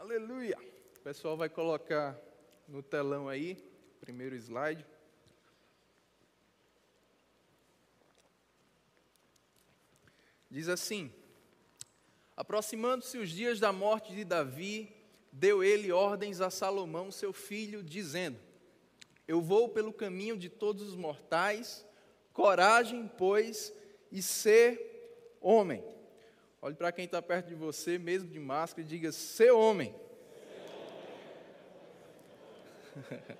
Aleluia. O pessoal vai colocar no telão aí, primeiro slide. Diz assim: Aproximando-se os dias da morte de Davi, deu ele ordens a Salomão, seu filho, dizendo: Eu vou pelo caminho de todos os mortais, coragem, pois, e ser homem. Olhe para quem está perto de você, mesmo de máscara, e diga: Ser homem.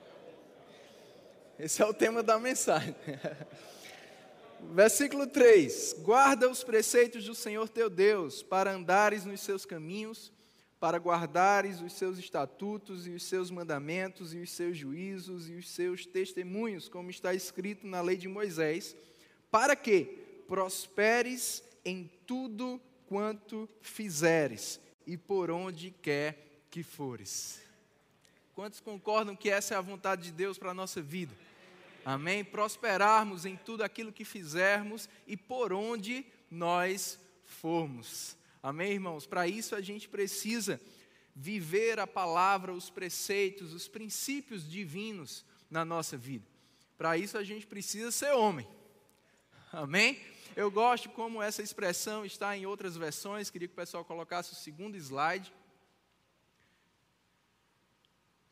Esse é o tema da mensagem. Versículo 3: Guarda os preceitos do Senhor teu Deus, para andares nos seus caminhos, para guardares os seus estatutos e os seus mandamentos e os seus juízos e os seus testemunhos, como está escrito na lei de Moisés, para que prosperes em tudo quanto fizeres e por onde quer que fores. Quantos concordam que essa é a vontade de Deus para a nossa vida? Amém? Prosperarmos em tudo aquilo que fizermos e por onde nós formos. Amém, irmãos? Para isso a gente precisa viver a palavra, os preceitos, os princípios divinos na nossa vida. Para isso a gente precisa ser homem. Amém? Eu gosto como essa expressão está em outras versões, queria que o pessoal colocasse o segundo slide.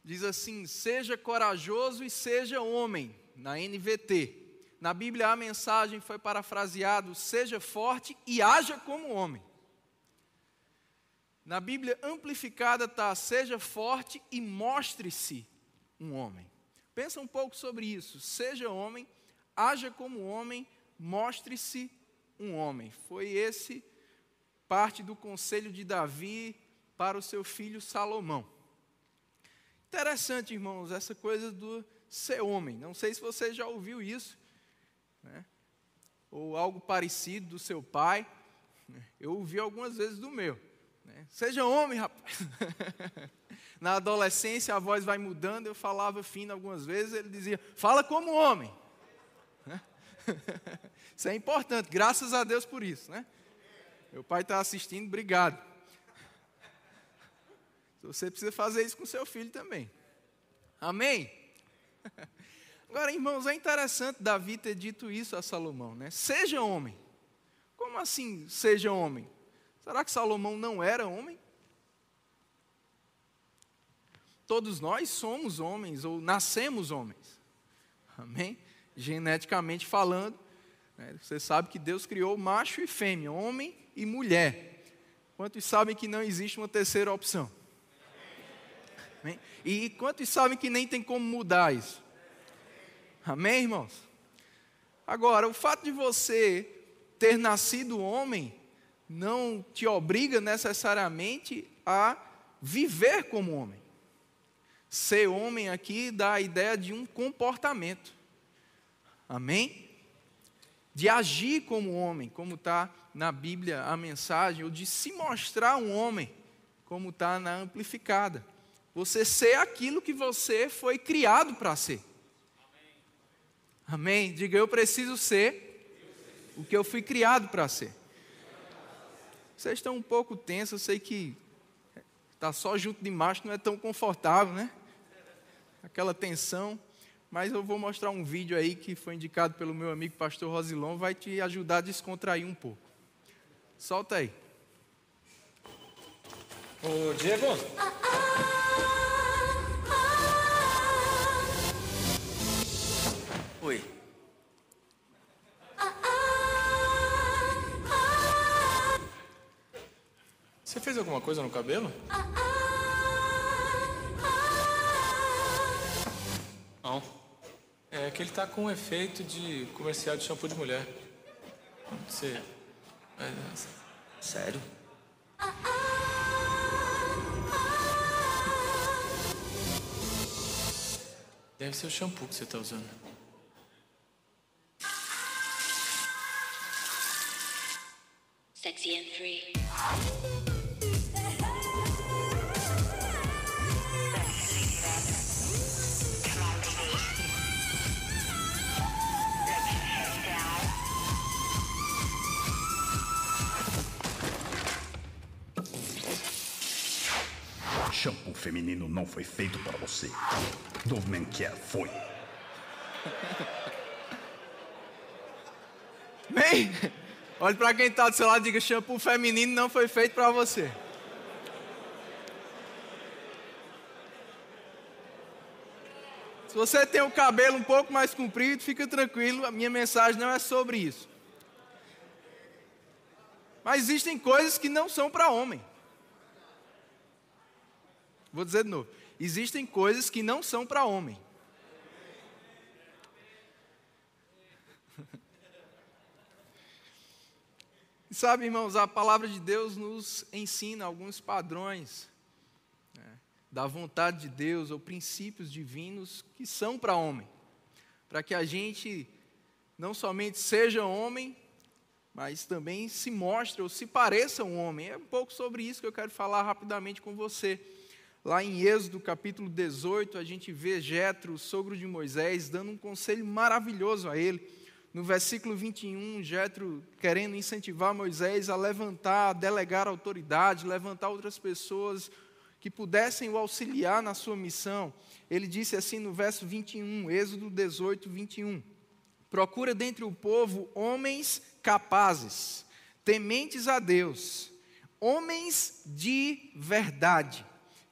Diz assim: seja corajoso e seja homem, na NVT. Na Bíblia a mensagem foi parafraseado: seja forte e haja como homem. Na Bíblia amplificada está: seja forte e mostre-se um homem. Pensa um pouco sobre isso. Seja homem, haja como homem, mostre-se um homem. Foi esse parte do conselho de Davi para o seu filho Salomão. Interessante, irmãos, essa coisa do ser homem. Não sei se você já ouviu isso, né? ou algo parecido do seu pai. Eu ouvi algumas vezes do meu. Né? Seja homem, rapaz. Na adolescência a voz vai mudando, eu falava fino algumas vezes, ele dizia: fala como homem. Isso é importante, graças a Deus por isso, né? Meu pai está assistindo, obrigado. Você precisa fazer isso com seu filho também. Amém? Agora, irmãos, é interessante Davi ter dito isso a Salomão, né? Seja homem. Como assim, seja homem? Será que Salomão não era homem? Todos nós somos homens ou nascemos homens. Amém? Geneticamente falando, né? Você sabe que Deus criou macho e fêmea, homem e mulher. Quantos sabem que não existe uma terceira opção? Amém? E quantos sabem que nem tem como mudar isso? Amém, irmãos? Agora, o fato de você ter nascido homem não te obriga necessariamente a viver como homem. Ser homem aqui dá a ideia de um comportamento. Amém? de agir como homem, como está na Bíblia a mensagem, ou de se mostrar um homem, como está na amplificada. Você ser aquilo que você foi criado para ser. Amém. Diga, eu preciso ser o que eu fui criado para ser. Vocês estão um pouco tensos, eu sei que tá só junto de macho não é tão confortável, né? Aquela tensão mas eu vou mostrar um vídeo aí que foi indicado pelo meu amigo pastor Rosilon, vai te ajudar a descontrair um pouco. Solta aí. Ô, Diego. Oi. Você fez alguma coisa no cabelo? Não. É que ele tá com um efeito de comercial de shampoo de mulher. Você. É... Sério? Deve ser o shampoo que você tá usando. Sexy and free. Feminino não foi feito para você. Dove Men Care foi. Bem, olhe para quem está do seu lado e diga: shampoo feminino não foi feito para você. Se você tem o cabelo um pouco mais comprido, fica tranquilo, a minha mensagem não é sobre isso. Mas existem coisas que não são para homem. Vou dizer de novo: existem coisas que não são para homem. Sabe, irmãos, a palavra de Deus nos ensina alguns padrões né, da vontade de Deus ou princípios divinos que são para homem, para que a gente não somente seja homem, mas também se mostre ou se pareça um homem. É um pouco sobre isso que eu quero falar rapidamente com você. Lá em Êxodo capítulo 18, a gente vê Jetro, o sogro de Moisés, dando um conselho maravilhoso a ele. No versículo 21, Jetro querendo incentivar Moisés a levantar, a delegar autoridade, levantar outras pessoas que pudessem o auxiliar na sua missão. Ele disse assim no verso 21, Êxodo 18, 21. Procura dentre o povo homens capazes, tementes a Deus, homens de verdade,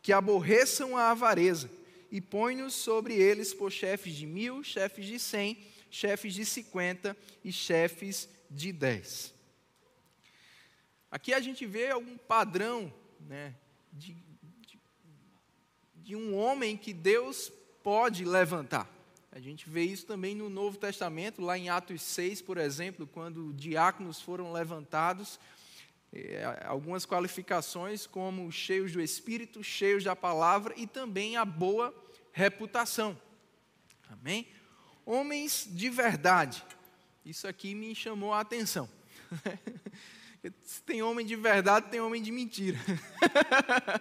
que aborreçam a avareza, e põe-nos sobre eles por chefes de mil, chefes de cem, chefes de cinquenta e chefes de dez. Aqui a gente vê algum padrão né, de, de, de um homem que Deus pode levantar. A gente vê isso também no Novo Testamento, lá em Atos 6, por exemplo, quando diáconos foram levantados, algumas qualificações como cheios do Espírito, cheios da palavra e também a boa reputação. Amém? Homens de verdade. Isso aqui me chamou a atenção. Se tem homem de verdade, tem homem de mentira.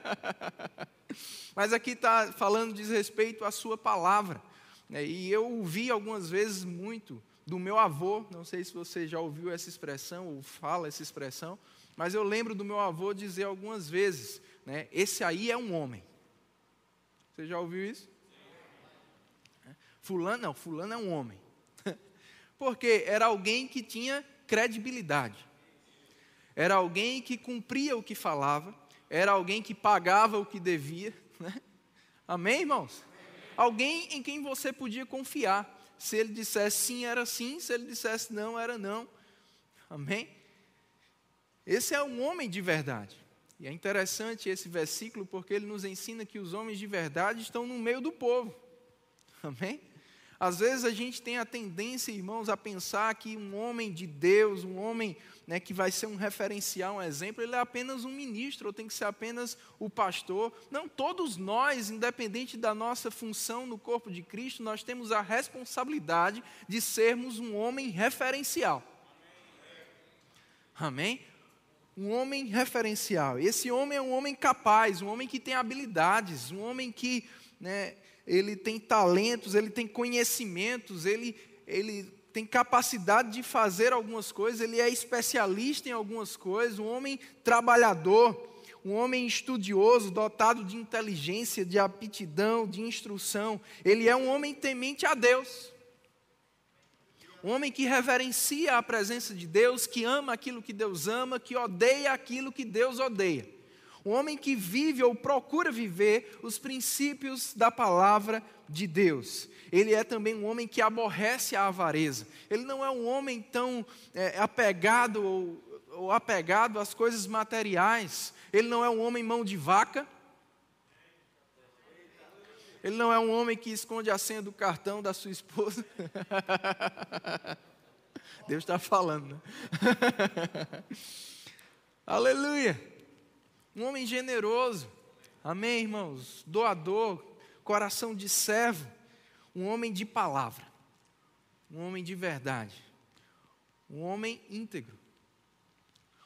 Mas aqui está falando diz respeito à sua palavra. Né? E eu ouvi algumas vezes muito do meu avô, não sei se você já ouviu essa expressão ou fala essa expressão, mas eu lembro do meu avô dizer algumas vezes, né, esse aí é um homem. Você já ouviu isso? Fulano, não, fulano é um homem. Porque era alguém que tinha credibilidade. Era alguém que cumpria o que falava, era alguém que pagava o que devia. Né? Amém, irmãos? alguém em quem você podia confiar. Se ele dissesse sim, era sim, se ele dissesse não, era não. Amém? Esse é um homem de verdade. E é interessante esse versículo porque ele nos ensina que os homens de verdade estão no meio do povo. Amém? Às vezes a gente tem a tendência, irmãos, a pensar que um homem de Deus, um homem né, que vai ser um referencial, um exemplo, ele é apenas um ministro, ou tem que ser apenas o pastor. Não, todos nós, independente da nossa função no corpo de Cristo, nós temos a responsabilidade de sermos um homem referencial. Amém? Um homem referencial. Esse homem é um homem capaz, um homem que tem habilidades, um homem que né, ele tem talentos, ele tem conhecimentos, ele, ele tem capacidade de fazer algumas coisas, ele é especialista em algumas coisas, um homem trabalhador, um homem estudioso, dotado de inteligência, de aptidão, de instrução. Ele é um homem temente a Deus. Um homem que reverencia a presença de Deus, que ama aquilo que Deus ama, que odeia aquilo que Deus odeia. Um homem que vive ou procura viver os princípios da palavra de Deus. Ele é também um homem que aborrece a avareza. Ele não é um homem tão é, apegado ou, ou apegado às coisas materiais. Ele não é um homem mão de vaca. Ele não é um homem que esconde a senha do cartão da sua esposa. Deus está falando. Né? Aleluia. Um homem generoso. Amém, irmãos? Doador, coração de servo. Um homem de palavra. Um homem de verdade. Um homem íntegro.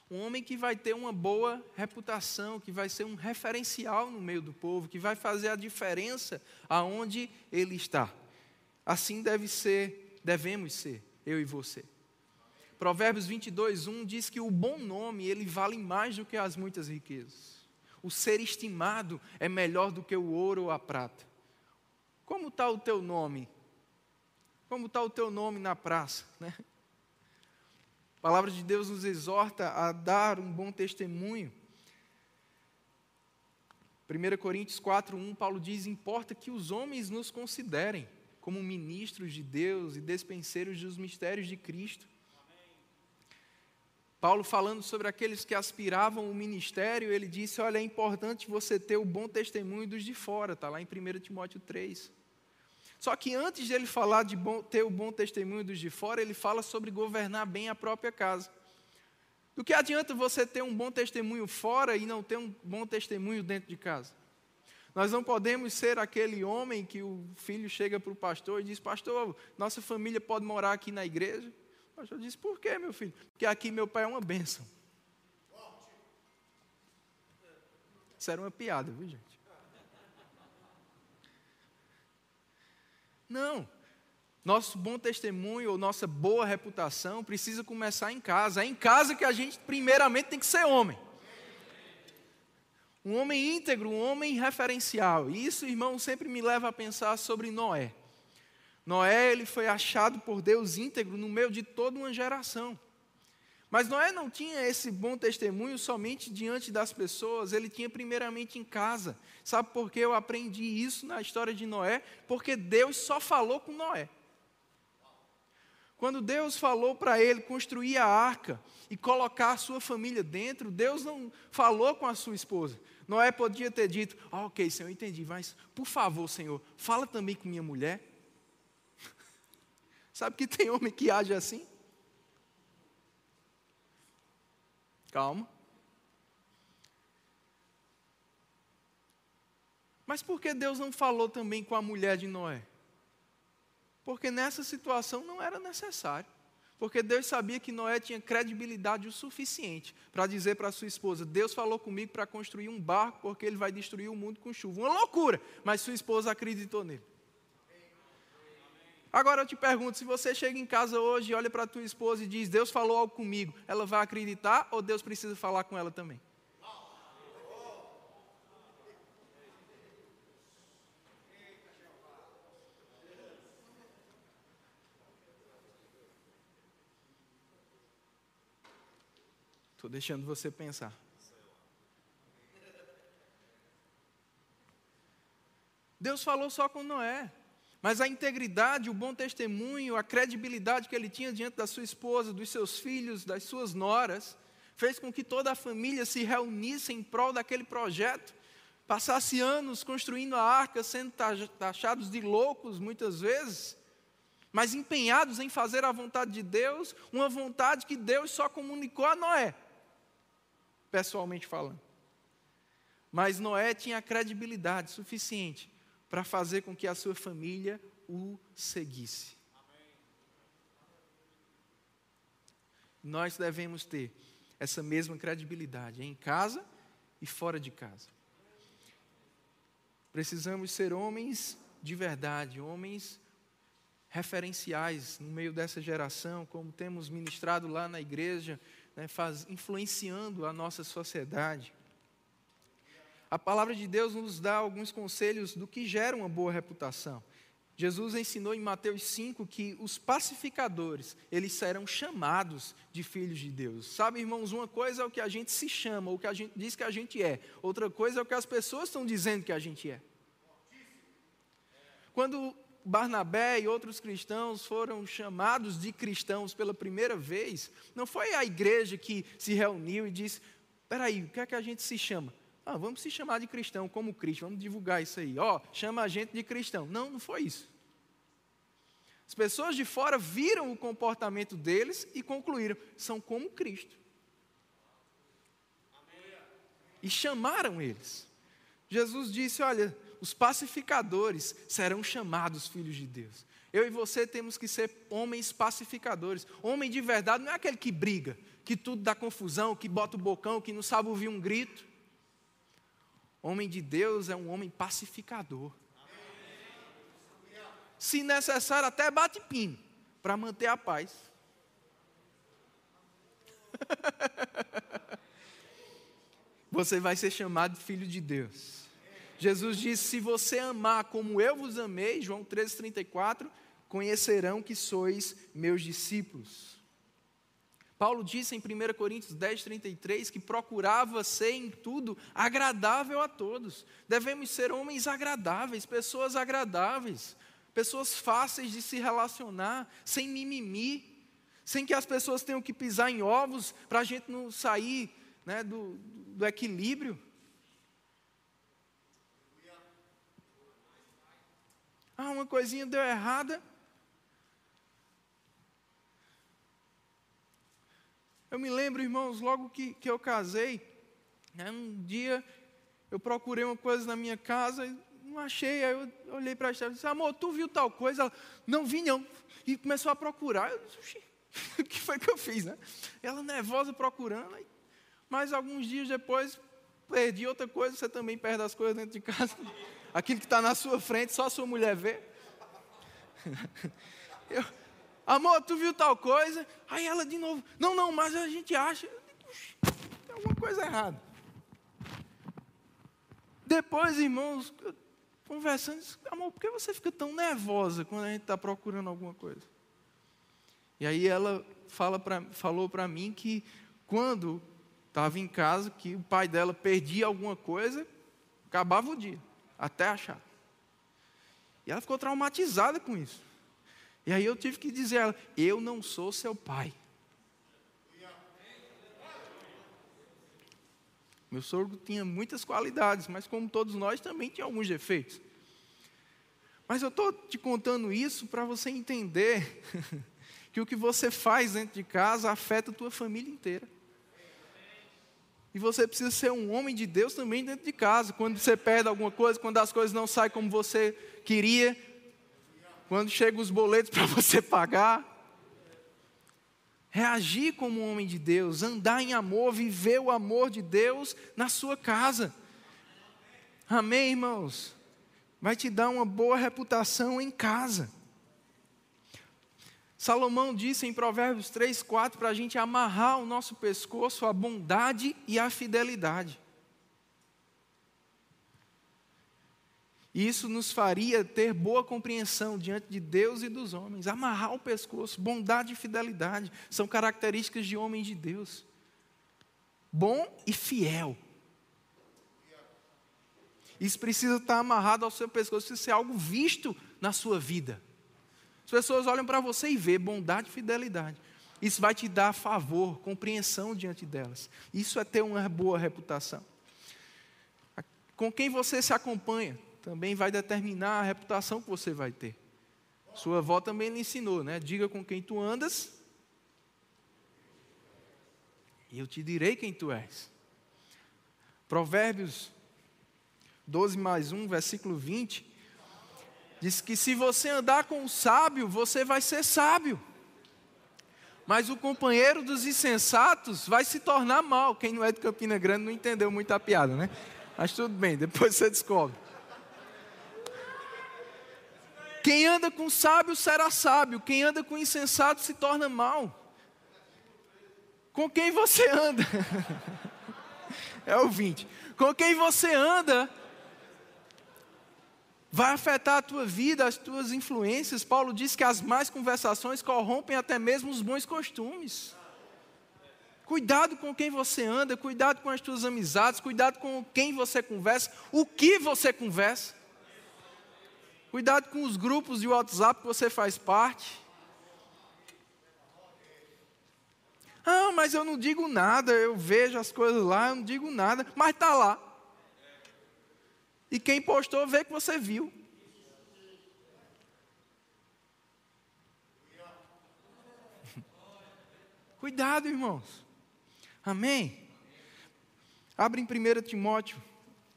Um homem que vai ter uma boa reputação, que vai ser um referencial no meio do povo, que vai fazer a diferença aonde ele está. Assim deve ser, devemos ser, eu e você. Provérbios 22, 1 diz que o bom nome, ele vale mais do que as muitas riquezas. o ser estimado é melhor do que o ouro ou a prata. Como está o teu nome? Como está o teu nome na praça? Né? Palavra de Deus nos exorta a dar um bom testemunho. 1 Coríntios 4:1 Paulo diz: "Importa que os homens nos considerem como ministros de Deus e despenseiros dos mistérios de Cristo." Paulo falando sobre aqueles que aspiravam o ministério, ele disse: "Olha, é importante você ter o bom testemunho dos de fora", está lá em 1 Timóteo 3. Só que antes de ele falar de bom, ter o bom testemunho dos de fora, ele fala sobre governar bem a própria casa. Do que adianta você ter um bom testemunho fora e não ter um bom testemunho dentro de casa? Nós não podemos ser aquele homem que o filho chega para o pastor e diz: Pastor, nossa família pode morar aqui na igreja? O pastor diz: Por quê, meu filho? Porque aqui meu pai é uma bênção. Isso era uma piada, viu, gente? Não. Nosso bom testemunho ou nossa boa reputação precisa começar em casa. É em casa que a gente, primeiramente, tem que ser homem. Um homem íntegro, um homem referencial. E isso, irmão, sempre me leva a pensar sobre Noé. Noé, ele foi achado por Deus íntegro no meio de toda uma geração. Mas Noé não tinha esse bom testemunho somente diante das pessoas, ele tinha primeiramente em casa. Sabe por que eu aprendi isso na história de Noé? Porque Deus só falou com Noé. Quando Deus falou para ele construir a arca e colocar a sua família dentro, Deus não falou com a sua esposa. Noé podia ter dito: ah, Ok, Senhor, entendi, mas por favor, Senhor, fala também com minha mulher. Sabe que tem homem que age assim? Calma. Mas por que Deus não falou também com a mulher de Noé? Porque nessa situação não era necessário. Porque Deus sabia que Noé tinha credibilidade o suficiente para dizer para sua esposa: Deus falou comigo para construir um barco porque ele vai destruir o mundo com chuva. Uma loucura, mas sua esposa acreditou nele. Agora eu te pergunto, se você chega em casa hoje olha para a tua esposa e diz, Deus falou algo comigo, ela vai acreditar ou Deus precisa falar com ela também? Estou deixando você pensar. Deus falou só com Noé. Mas a integridade, o bom testemunho, a credibilidade que ele tinha diante da sua esposa, dos seus filhos, das suas noras, fez com que toda a família se reunisse em prol daquele projeto. Passasse anos construindo a arca, sendo taxados de loucos muitas vezes, mas empenhados em fazer a vontade de Deus, uma vontade que Deus só comunicou a Noé, pessoalmente falando. Mas Noé tinha credibilidade suficiente para fazer com que a sua família o seguisse. Nós devemos ter essa mesma credibilidade em casa e fora de casa. Precisamos ser homens de verdade, homens referenciais no meio dessa geração, como temos ministrado lá na igreja, né, faz, influenciando a nossa sociedade a palavra de Deus nos dá alguns conselhos do que gera uma boa reputação. Jesus ensinou em Mateus 5 que os pacificadores, eles serão chamados de filhos de Deus. Sabe, irmãos, uma coisa é o que a gente se chama, o que a gente diz que a gente é. Outra coisa é o que as pessoas estão dizendo que a gente é. Quando Barnabé e outros cristãos foram chamados de cristãos pela primeira vez, não foi a igreja que se reuniu e disse: "Espera aí, o que é que a gente se chama?" Ah, vamos se chamar de cristão como Cristo, vamos divulgar isso aí. Ó, oh, chama a gente de cristão. Não, não foi isso. As pessoas de fora viram o comportamento deles e concluíram: são como Cristo. E chamaram eles. Jesus disse: Olha, os pacificadores serão chamados filhos de Deus. Eu e você temos que ser homens pacificadores. Homem de verdade não é aquele que briga, que tudo dá confusão, que bota o bocão, que não sabe ouvir um grito. Homem de Deus é um homem pacificador. Se necessário, até bate pino para manter a paz. você vai ser chamado filho de Deus. Jesus disse: Se você amar como eu vos amei, João 13,34, conhecerão que sois meus discípulos. Paulo disse em 1 Coríntios 10, 33 que procurava ser em tudo agradável a todos. Devemos ser homens agradáveis, pessoas agradáveis, pessoas fáceis de se relacionar, sem mimimi, sem que as pessoas tenham que pisar em ovos para a gente não sair né, do, do equilíbrio. Ah, uma coisinha deu errada, Eu me lembro, irmãos, logo que, que eu casei, né, um dia eu procurei uma coisa na minha casa e não achei. Aí eu olhei para a chefe e disse: Amor, tu viu tal coisa? Ela, não vi não. E começou a procurar. Eu disse: O que foi que eu fiz, né? Ela nervosa procurando. Aí, mas alguns dias depois, perdi outra coisa. Você também perde as coisas dentro de casa. Aquilo que está na sua frente, só a sua mulher vê. Eu, amor, tu viu tal coisa? Aí ela de novo, não, não, mas a gente acha, tem alguma coisa errada. Depois, irmãos, conversando, disse, amor, por que você fica tão nervosa quando a gente está procurando alguma coisa? E aí ela fala pra, falou para mim que quando estava em casa, que o pai dela perdia alguma coisa, acabava o dia, até achar. E ela ficou traumatizada com isso. E aí eu tive que dizer a ela: Eu não sou seu pai. Meu sogro tinha muitas qualidades, mas como todos nós também tinha alguns defeitos. Mas eu estou te contando isso para você entender que o que você faz dentro de casa afeta a tua família inteira. E você precisa ser um homem de Deus também dentro de casa. Quando você perde alguma coisa, quando as coisas não saem como você queria, quando chegam os boletos para você pagar. Reagir como um homem de Deus, andar em amor, viver o amor de Deus na sua casa. Amém, irmãos? Vai te dar uma boa reputação em casa. Salomão disse em Provérbios 3, 4 para a gente amarrar o nosso pescoço a bondade e a fidelidade. Isso nos faria ter boa compreensão diante de Deus e dos homens. Amarrar o pescoço, bondade e fidelidade são características de homens de Deus. Bom e fiel. Isso precisa estar amarrado ao seu pescoço, precisa ser algo visto na sua vida. As pessoas olham para você e vê bondade e fidelidade. Isso vai te dar favor, compreensão diante delas. Isso é ter uma boa reputação. Com quem você se acompanha? Também vai determinar a reputação que você vai ter. Sua avó também lhe ensinou, né? Diga com quem tu andas, e eu te direi quem tu és. Provérbios 12 mais 1, versículo 20, diz que se você andar com o sábio, você vai ser sábio. Mas o companheiro dos insensatos vai se tornar mal. Quem não é de Campina Grande não entendeu muito a piada, né? Mas tudo bem, depois você descobre. Quem anda com sábio será sábio, quem anda com insensato se torna mal. Com quem você anda? é o 20. Com quem você anda vai afetar a tua vida, as tuas influências. Paulo diz que as más conversações corrompem até mesmo os bons costumes. Cuidado com quem você anda, cuidado com as tuas amizades, cuidado com quem você conversa, o que você conversa. Cuidado com os grupos de WhatsApp que você faz parte. Ah, mas eu não digo nada, eu vejo as coisas lá, eu não digo nada, mas está lá. E quem postou vê que você viu. Cuidado, irmãos. Amém? Abre em 1 Timóteo,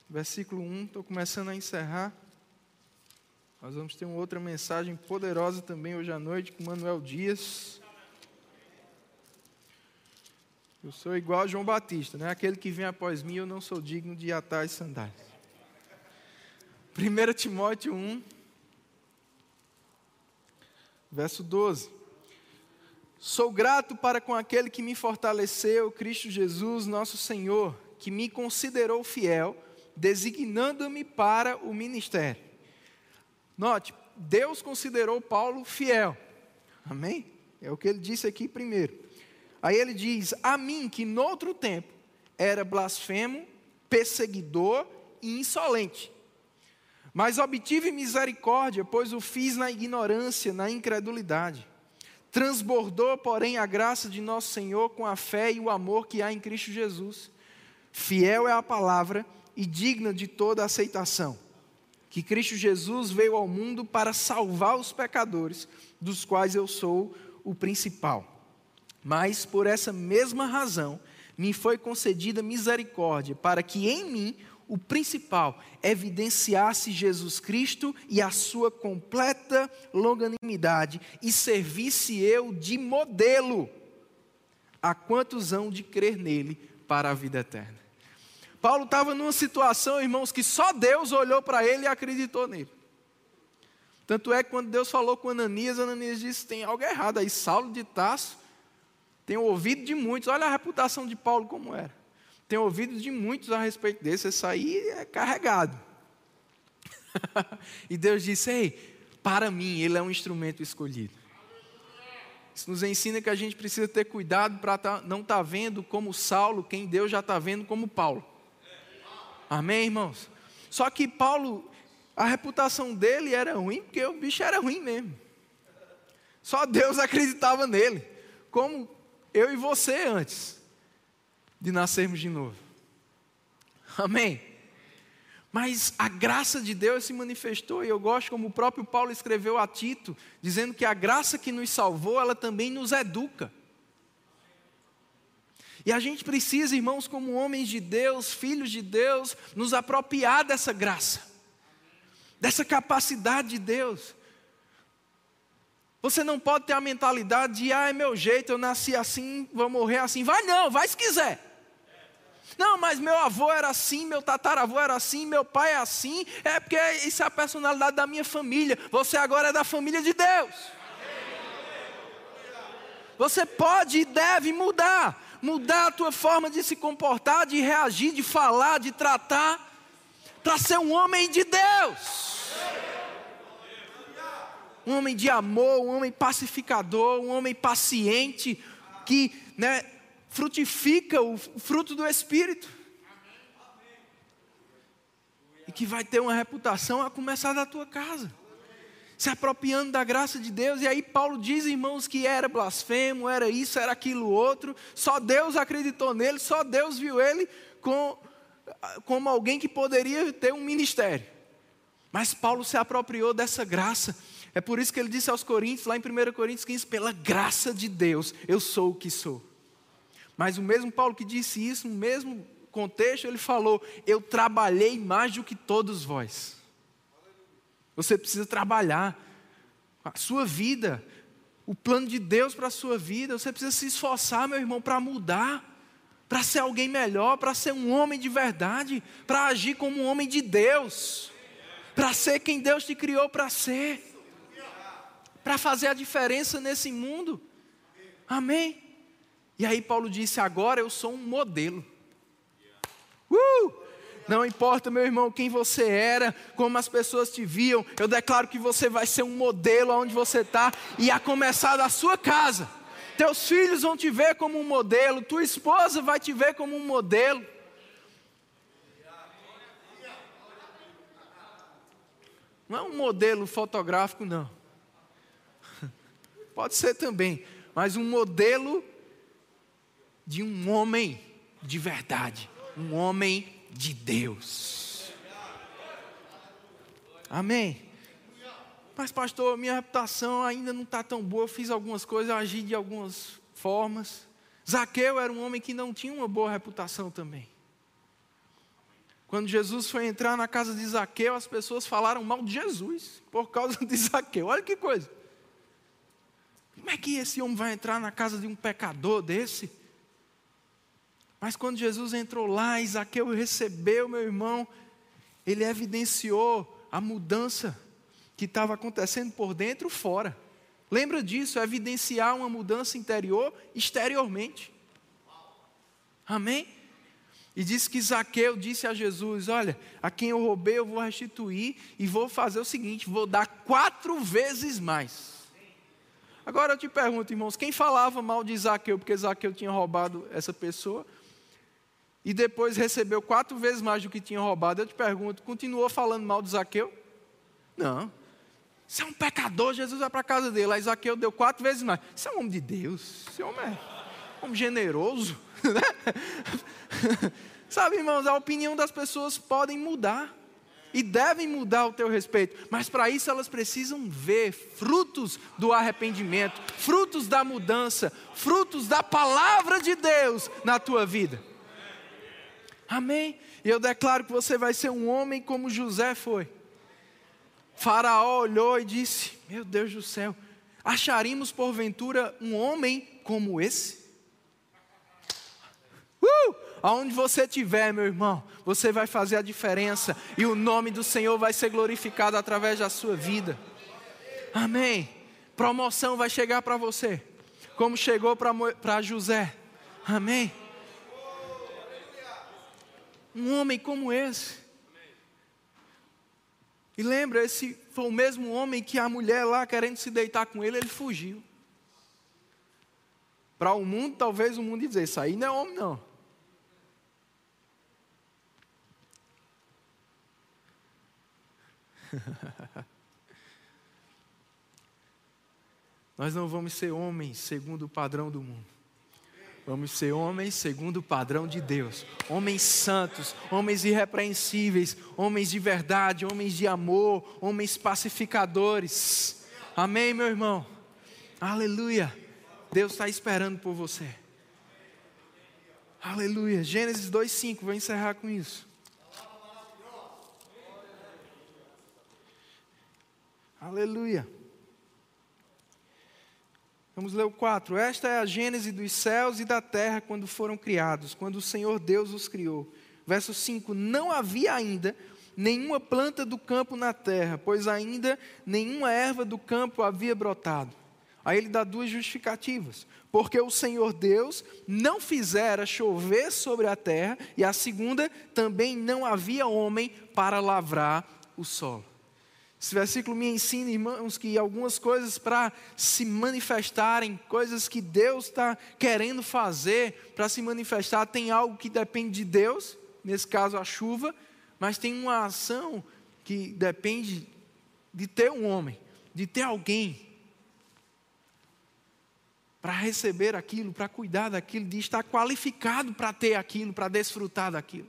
versículo 1, estou começando a encerrar. Nós vamos ter uma outra mensagem poderosa também hoje à noite com Manuel Dias. Eu sou igual a João Batista, né? Aquele que vem após mim, eu não sou digno de atar as sandálias. 1 Timóteo 1, verso 12. Sou grato para com aquele que me fortaleceu, Cristo Jesus, nosso Senhor que me considerou fiel, designando-me para o ministério. Note, Deus considerou Paulo fiel. Amém? É o que ele disse aqui primeiro. Aí ele diz: A mim, que noutro tempo era blasfemo, perseguidor e insolente. Mas obtive misericórdia, pois o fiz na ignorância, na incredulidade. Transbordou, porém, a graça de nosso Senhor com a fé e o amor que há em Cristo Jesus. Fiel é a palavra e digna de toda aceitação. Que Cristo Jesus veio ao mundo para salvar os pecadores, dos quais eu sou o principal. Mas por essa mesma razão me foi concedida misericórdia, para que em mim o principal evidenciasse Jesus Cristo e a sua completa longanimidade, e servisse eu de modelo a quantos hão de crer nele para a vida eterna. Paulo estava numa situação, irmãos, que só Deus olhou para ele e acreditou nele. Tanto é que quando Deus falou com Ananias, Ananias disse: tem algo errado aí. Saulo de Tasso tem ouvido de muitos, olha a reputação de Paulo como era tenho ouvido de muitos a respeito desse, isso aí é carregado. e Deus disse: Ei, para mim, ele é um instrumento escolhido. Isso nos ensina que a gente precisa ter cuidado para tá, não estar tá vendo como Saulo, quem Deus já está vendo como Paulo. Amém, irmãos? Só que Paulo, a reputação dele era ruim, porque o bicho era ruim mesmo. Só Deus acreditava nele, como eu e você antes de nascermos de novo. Amém? Mas a graça de Deus se manifestou, e eu gosto como o próprio Paulo escreveu a Tito, dizendo que a graça que nos salvou, ela também nos educa. E a gente precisa, irmãos, como homens de Deus, filhos de Deus, nos apropriar dessa graça, dessa capacidade de Deus. Você não pode ter a mentalidade de, ah, é meu jeito, eu nasci assim, vou morrer assim. Vai não, vai se quiser. Não, mas meu avô era assim, meu tataravô era assim, meu pai é assim. É porque isso é a personalidade da minha família. Você agora é da família de Deus. Você pode e deve mudar. Mudar a tua forma de se comportar, de reagir, de falar, de tratar. Para ser um homem de Deus. Um homem de amor, um homem pacificador, um homem paciente, que né, frutifica o fruto do Espírito. E que vai ter uma reputação a começar da tua casa. Se apropriando da graça de Deus. E aí Paulo diz, irmãos, que era blasfemo, era isso, era aquilo outro. Só Deus acreditou nele, só Deus viu ele com, como alguém que poderia ter um ministério. Mas Paulo se apropriou dessa graça. É por isso que ele disse aos Coríntios, lá em 1 Coríntios 15, pela graça de Deus, eu sou o que sou. Mas o mesmo Paulo que disse isso, no mesmo contexto, ele falou: Eu trabalhei mais do que todos vós. Você precisa trabalhar a sua vida, o plano de Deus para a sua vida. Você precisa se esforçar, meu irmão, para mudar, para ser alguém melhor, para ser um homem de verdade, para agir como um homem de Deus, para ser quem Deus te criou para ser, para fazer a diferença nesse mundo. Amém? E aí Paulo disse: agora eu sou um modelo. Uh! Não importa, meu irmão, quem você era, como as pessoas te viam, eu declaro que você vai ser um modelo aonde você está, e a começar da sua casa. Teus filhos vão te ver como um modelo, tua esposa vai te ver como um modelo. Não é um modelo fotográfico, não. Pode ser também, mas um modelo de um homem de verdade, um homem de Deus. Amém. Mas, pastor, minha reputação ainda não está tão boa. Eu fiz algumas coisas, agi de algumas formas. Zaqueu era um homem que não tinha uma boa reputação também. Quando Jesus foi entrar na casa de Zaqueu, as pessoas falaram mal de Jesus por causa de Zaqueu. Olha que coisa. Como é que esse homem vai entrar na casa de um pecador desse? Mas quando Jesus entrou lá, Isaqueu recebeu, meu irmão, ele evidenciou a mudança que estava acontecendo por dentro e fora. Lembra disso, evidenciar uma mudança interior exteriormente. Amém? E disse que Zaqueu disse a Jesus: Olha, a quem eu roubei eu vou restituir e vou fazer o seguinte: vou dar quatro vezes mais. Agora eu te pergunto, irmãos, quem falava mal de Zaqueu porque Zaqueu tinha roubado essa pessoa e depois recebeu quatro vezes mais do que tinha roubado? Eu te pergunto, continuou falando mal de Zaqueu? Não. Você é um pecador, Jesus vai para a casa dele. Aí Zaqueu deu quatro vezes mais. Você é um homem de Deus, você é um homem, generoso. Né? Sabe, irmãos, a opinião das pessoas podem mudar e devem mudar o teu respeito, mas para isso elas precisam ver frutos do arrependimento, frutos da mudança, frutos da palavra de Deus na tua vida. Amém? E eu declaro que você vai ser um homem como José foi. Faraó olhou e disse: Meu Deus do céu, acharíamos porventura um homem como esse? Uh! Aonde você estiver, meu irmão, você vai fazer a diferença e o nome do Senhor vai ser glorificado através da sua vida. Amém. Promoção vai chegar para você, como chegou para José. Amém. Um homem como esse. E lembra, esse foi o mesmo homem que a mulher lá querendo se deitar com ele, ele fugiu. Para o mundo, talvez o mundo dizer, isso aí não é homem não. Nós não vamos ser homens segundo o padrão do mundo. Vamos ser homens segundo o padrão de Deus. Homens santos, homens irrepreensíveis, homens de verdade, homens de amor, homens pacificadores. Amém, meu irmão? Aleluia. Deus está esperando por você. Aleluia. Gênesis 2,5, vou encerrar com isso. Aleluia. Vamos ler o 4. Esta é a gênese dos céus e da terra quando foram criados, quando o Senhor Deus os criou. Verso 5: Não havia ainda nenhuma planta do campo na terra, pois ainda nenhuma erva do campo havia brotado. Aí ele dá duas justificativas. Porque o Senhor Deus não fizera chover sobre a terra, e a segunda, também não havia homem para lavrar o solo. Esse versículo me ensina, irmãos, que algumas coisas para se manifestarem, coisas que Deus está querendo fazer para se manifestar, tem algo que depende de Deus, nesse caso a chuva, mas tem uma ação que depende de ter um homem, de ter alguém para receber aquilo, para cuidar daquilo, de estar qualificado para ter aquilo, para desfrutar daquilo.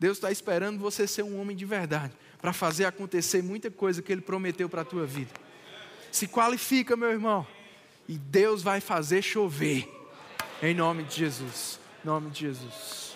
Deus está esperando você ser um homem de verdade, para fazer acontecer muita coisa que Ele prometeu para a tua vida. Se qualifica, meu irmão, e Deus vai fazer chover, em nome de Jesus. Em nome de Jesus.